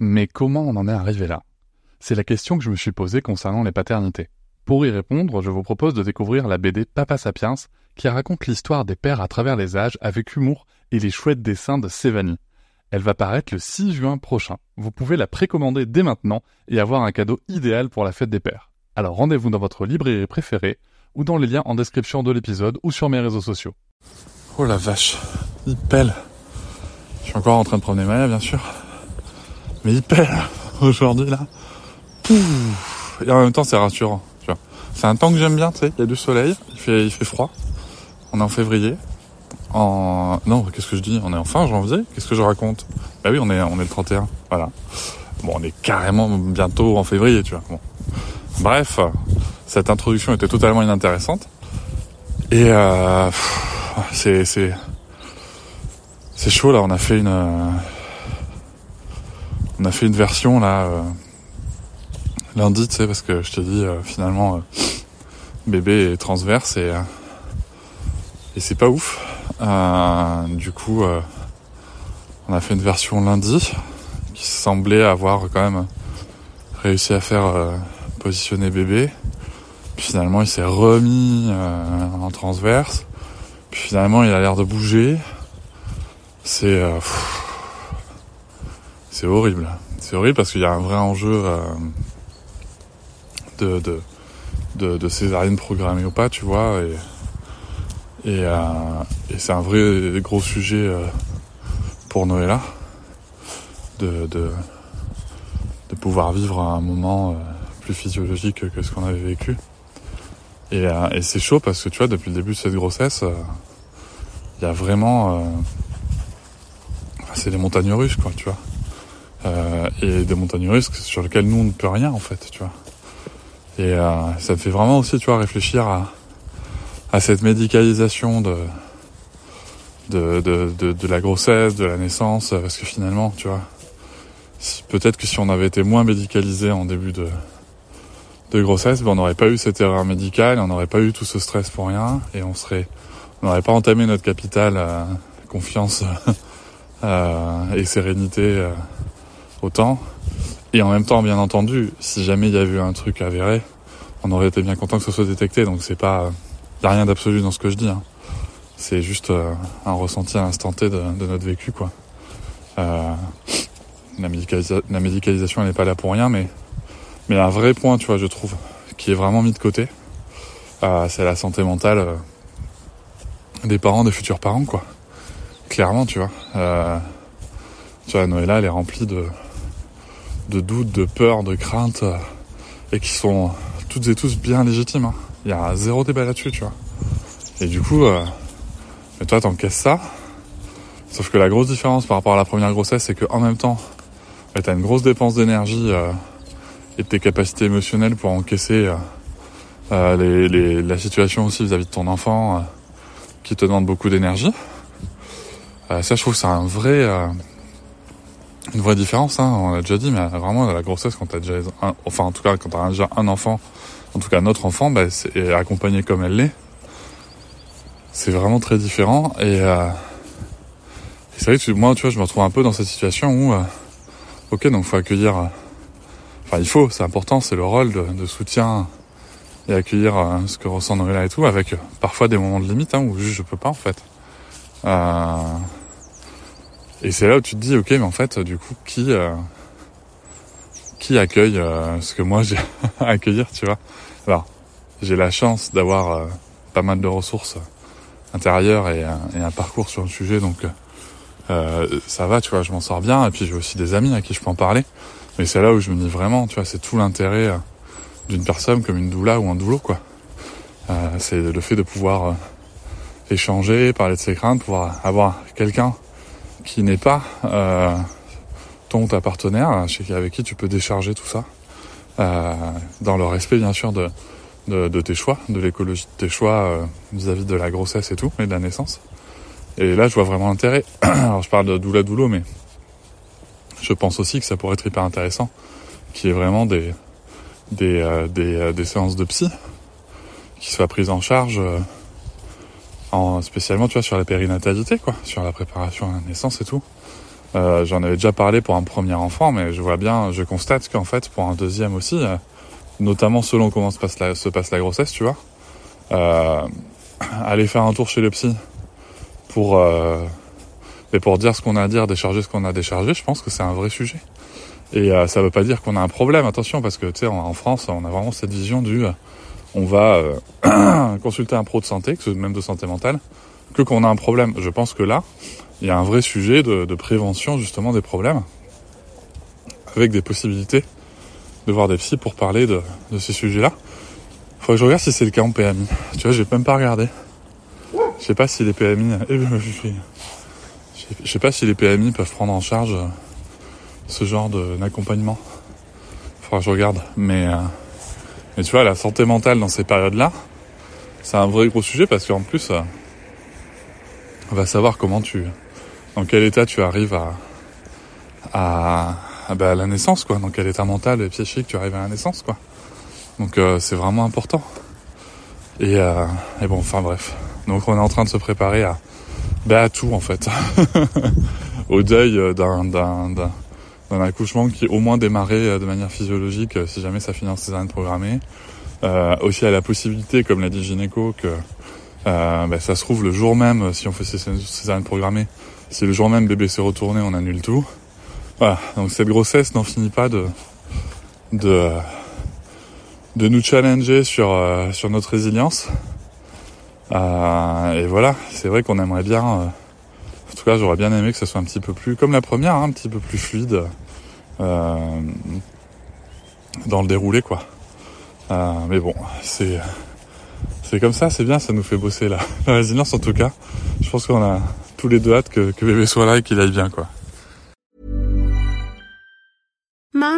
Mais comment on en est arrivé là? C'est la question que je me suis posée concernant les paternités. Pour y répondre, je vous propose de découvrir la BD Papa Sapiens, qui raconte l'histoire des pères à travers les âges avec humour et les chouettes dessins de Sévanie. Elle va paraître le 6 juin prochain. Vous pouvez la précommander dès maintenant et avoir un cadeau idéal pour la fête des pères. Alors rendez-vous dans votre librairie préférée ou dans les liens en description de l'épisode ou sur mes réseaux sociaux. Oh la vache, il pèle. Je suis encore en train de promener Maya, bien sûr. Mais aujourd'hui là. Pouf. Et en même temps, c'est rassurant. C'est un temps que j'aime bien, tu sais. Il y a du soleil, il fait, il fait froid. On est en février. En non, qu'est-ce que je dis? On est en fin janvier. Qu'est-ce que je raconte? Bah oui, on est, on est le 31. Voilà. Bon, on est carrément bientôt en février, tu vois. Bon. Bref, cette introduction était totalement inintéressante. Et euh, c'est c'est c'est chaud là. On a fait une a fait une version là euh, lundi, tu sais, parce que je te dis euh, finalement euh, bébé est transverse et euh, et c'est pas ouf. du coup, on a fait une version lundi qui semblait avoir quand même réussi à faire positionner bébé. Puis finalement, il s'est remis en transverse. Puis finalement, il a l'air de bouger. C'est c'est horrible. C'est horrible parce qu'il y a un vrai enjeu euh, de, de, de, césarienne programmée ou pas, tu vois. Et, euh, c'est un vrai gros sujet euh, pour Noëlla de, pouvoir vivre un moment plus physiologique que ce qu'on avait vécu. Et, c'est chaud parce que tu vois, depuis le début de cette grossesse, il y a vraiment... C'est des montagnes russes, quoi, tu vois. Euh, et des montagnes russes sur lesquelles nous, on ne peut rien, en fait, tu vois. Et ça me fait vraiment aussi, tu vois, réfléchir à, cette médicalisation de, de, de, la grossesse, de la naissance, parce que finalement, tu vois, peut-être que si on avait été moins médicalisé en début de, de grossesse, ben on n'aurait pas eu cette erreur médicale, on n'aurait pas eu tout ce stress pour rien, et on serait, on n'aurait pas entamé notre capital euh, confiance euh, et sérénité euh, autant. Et en même temps, bien entendu, si jamais il y avait eu un truc avéré, on aurait été bien content que ce soit détecté. Donc c'est pas, y a rien d'absolu dans ce que je dis. Hein. C'est juste euh, un ressenti à l'instant T de, notre vécu, quoi. Euh, la, la médicalisation, elle n'est pas là pour rien, mais mais un vrai point, tu vois, je trouve, qui est vraiment mis de côté, euh, c'est la santé mentale euh, des parents, des futurs parents, quoi. Clairement, tu vois. Euh, tu vois, Noëlla, elle est remplie de, de doutes, de peurs, de craintes, euh, et qui sont toutes et tous bien légitimes. Hein. Il y a zéro débat là-dessus, tu vois. Et du coup, euh, toi, t'encaisses ça. Sauf que la grosse différence par rapport à la première grossesse, c'est qu'en même temps, bah, t'as une grosse dépense d'énergie euh, et de tes capacités émotionnelles pour encaisser euh, euh, la situation aussi vis-à-vis -vis de ton enfant euh, qui te demande beaucoup d'énergie. Euh, ça, je trouve que c'est un vrai, euh, une vraie différence. Hein, on l'a déjà dit, mais vraiment la grossesse quand t'as déjà, un, enfin en tout cas quand t'as déjà un enfant, en tout cas notre enfant, bah, c'est accompagné comme elle l'est. C'est vraiment très différent et, euh, c'est vrai que moi, tu vois, je me retrouve un peu dans cette situation où, euh, ok, donc faut accueillir. Enfin, il faut, c'est important, c'est le rôle de, soutien et accueillir euh, ce que ressent Noëlla et tout, avec euh, parfois des moments de limite hein, où juste je peux pas en fait. Euh, et c'est là où tu te dis, ok, mais en fait, du coup, qui euh, qui accueille euh, ce que moi j'ai à accueillir, tu vois? Alors, j'ai la chance d'avoir euh, pas mal de ressources intérieures et, et, un parcours sur le sujet, donc ça va, tu vois, je m'en sors bien. Et puis j'ai aussi des amis à qui je peux en parler. Mais c'est là où je me dis vraiment, tu vois, c'est tout l'intérêt d'une personne comme une doula ou un doulo, quoi. c'est le fait de pouvoir échanger, parler de ses craintes, pouvoir avoir quelqu'un qui n'est pas euh, ton ta partenaire, avec qui tu peux décharger tout ça, euh, dans le respect bien sûr de, de, de tes choix, de l'écologie de tes choix vis-à-vis -vis de la grossesse et tout, et de la naissance. Et là, je vois vraiment l'intérêt. Alors, je parle de doula doulo, mais je pense aussi que ça pourrait être hyper intéressant, qu'il y ait vraiment des euh, des, séances de psy qui soient prises en charge en spécialement tu vois sur la périnatalité quoi sur la préparation à la naissance et tout Euh, J'en avais déjà parlé pour un premier enfant, mais je vois bien, je constate qu'en fait, pour un deuxième aussi, euh, notamment selon comment se passe la, se passe la grossesse, tu vois, euh, aller faire un tour chez le psy pour, euh, et pour dire ce qu'on a à dire, décharger ce qu'on a à décharger, je pense que c'est un vrai sujet. Et euh, ça veut pas dire qu'on a un problème, attention, parce que tu sais, en, en France, on a vraiment cette vision du, euh, on va euh, consulter un pro de santé, même de santé mentale, que qu'on a un problème. Je pense que là, il y a un vrai sujet de, prévention justement des problèmes, avec des possibilités de voir des psys pour parler de, de ces sujets-là. Faut que je regarde si c'est le cas en PMI. Tu vois, j'ai même pas regardé. Je sais pas si les PMI, eh ben, je sais- pas si les PMI peuvent prendre en charge euh, ce genre d'accompagnement. Faudra que je regarde. Mais, euh, mais tu vois, la santé mentale dans ces périodes-là, c'est un vrai gros sujet parce qu'en plus, euh, on va savoir comment tu, dans quel état tu arrives à, bah, à la naissance, quoi. Dans quel état mental et psychique tu arrives à la naissance, quoi. Donc euh, c'est vraiment important. Et, euh, et bon, enfin bref. Donc on est en train de se préparer à, bah, à tout en fait, au deuil euh, d'un d'un d'un d'un accouchement qui au moins démarrait euh, de manière physiologique euh, si jamais ça finit en césarienne programmée. Euh, aussi à la possibilité, comme l'a dit gynéco, que euh, bah, ça se trouve le jour même, euh, si on fait cés- césarienne programmée, si le jour même bébé s'est retourné, on annule tout. Voilà, donc cette grossesse n'en finit pas de de de nous challenger sur euh, sur notre résilience. Et voilà, c'est vrai qu'on aimerait bien. En tout cas, j'aurais bien aimé que ce soit un petit peu plus, comme la première, hein, un petit peu plus fluide euh, dans le déroulé, quoi. Euh, mais bon, c'est c'est comme ça, c'est bien, ça nous fait bosser la, la résilience en tout cas. Je pense qu'on a tous les deux hâte que, que bébé soit là et qu'il aille bien, quoi.